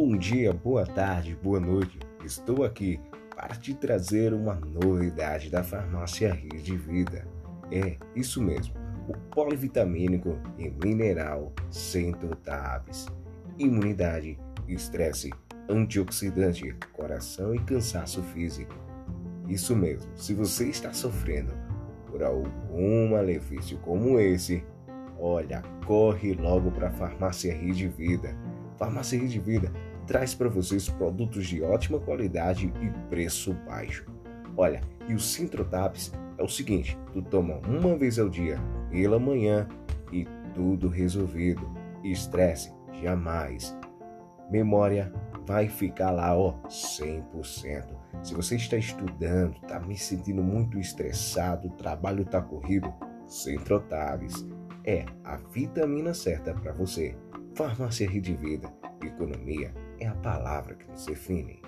Bom dia, boa tarde, boa noite. Estou aqui para te trazer uma novidade da farmácia Rede Vida. É, isso mesmo, o polivitamínico e mineral Centro Tabs. Imunidade, estresse, antioxidante, coração e cansaço físico. Isso mesmo, se você está sofrendo por algum malefício como esse, olha, corre logo para a farmácia Rede Vida Farmácia Rede Vida traz para vocês produtos de ótima qualidade e preço baixo. Olha, e o Sintrotaps é o seguinte: tu toma uma vez ao dia, pela manhã, e tudo resolvido. Estresse, jamais. Memória vai ficar lá, ó, 100%. Se você está estudando, está me sentindo muito estressado, o trabalho está corrido, Centrotaves é a vitamina certa para você. Farmácia Rede Vida, economia é a palavra que nos define.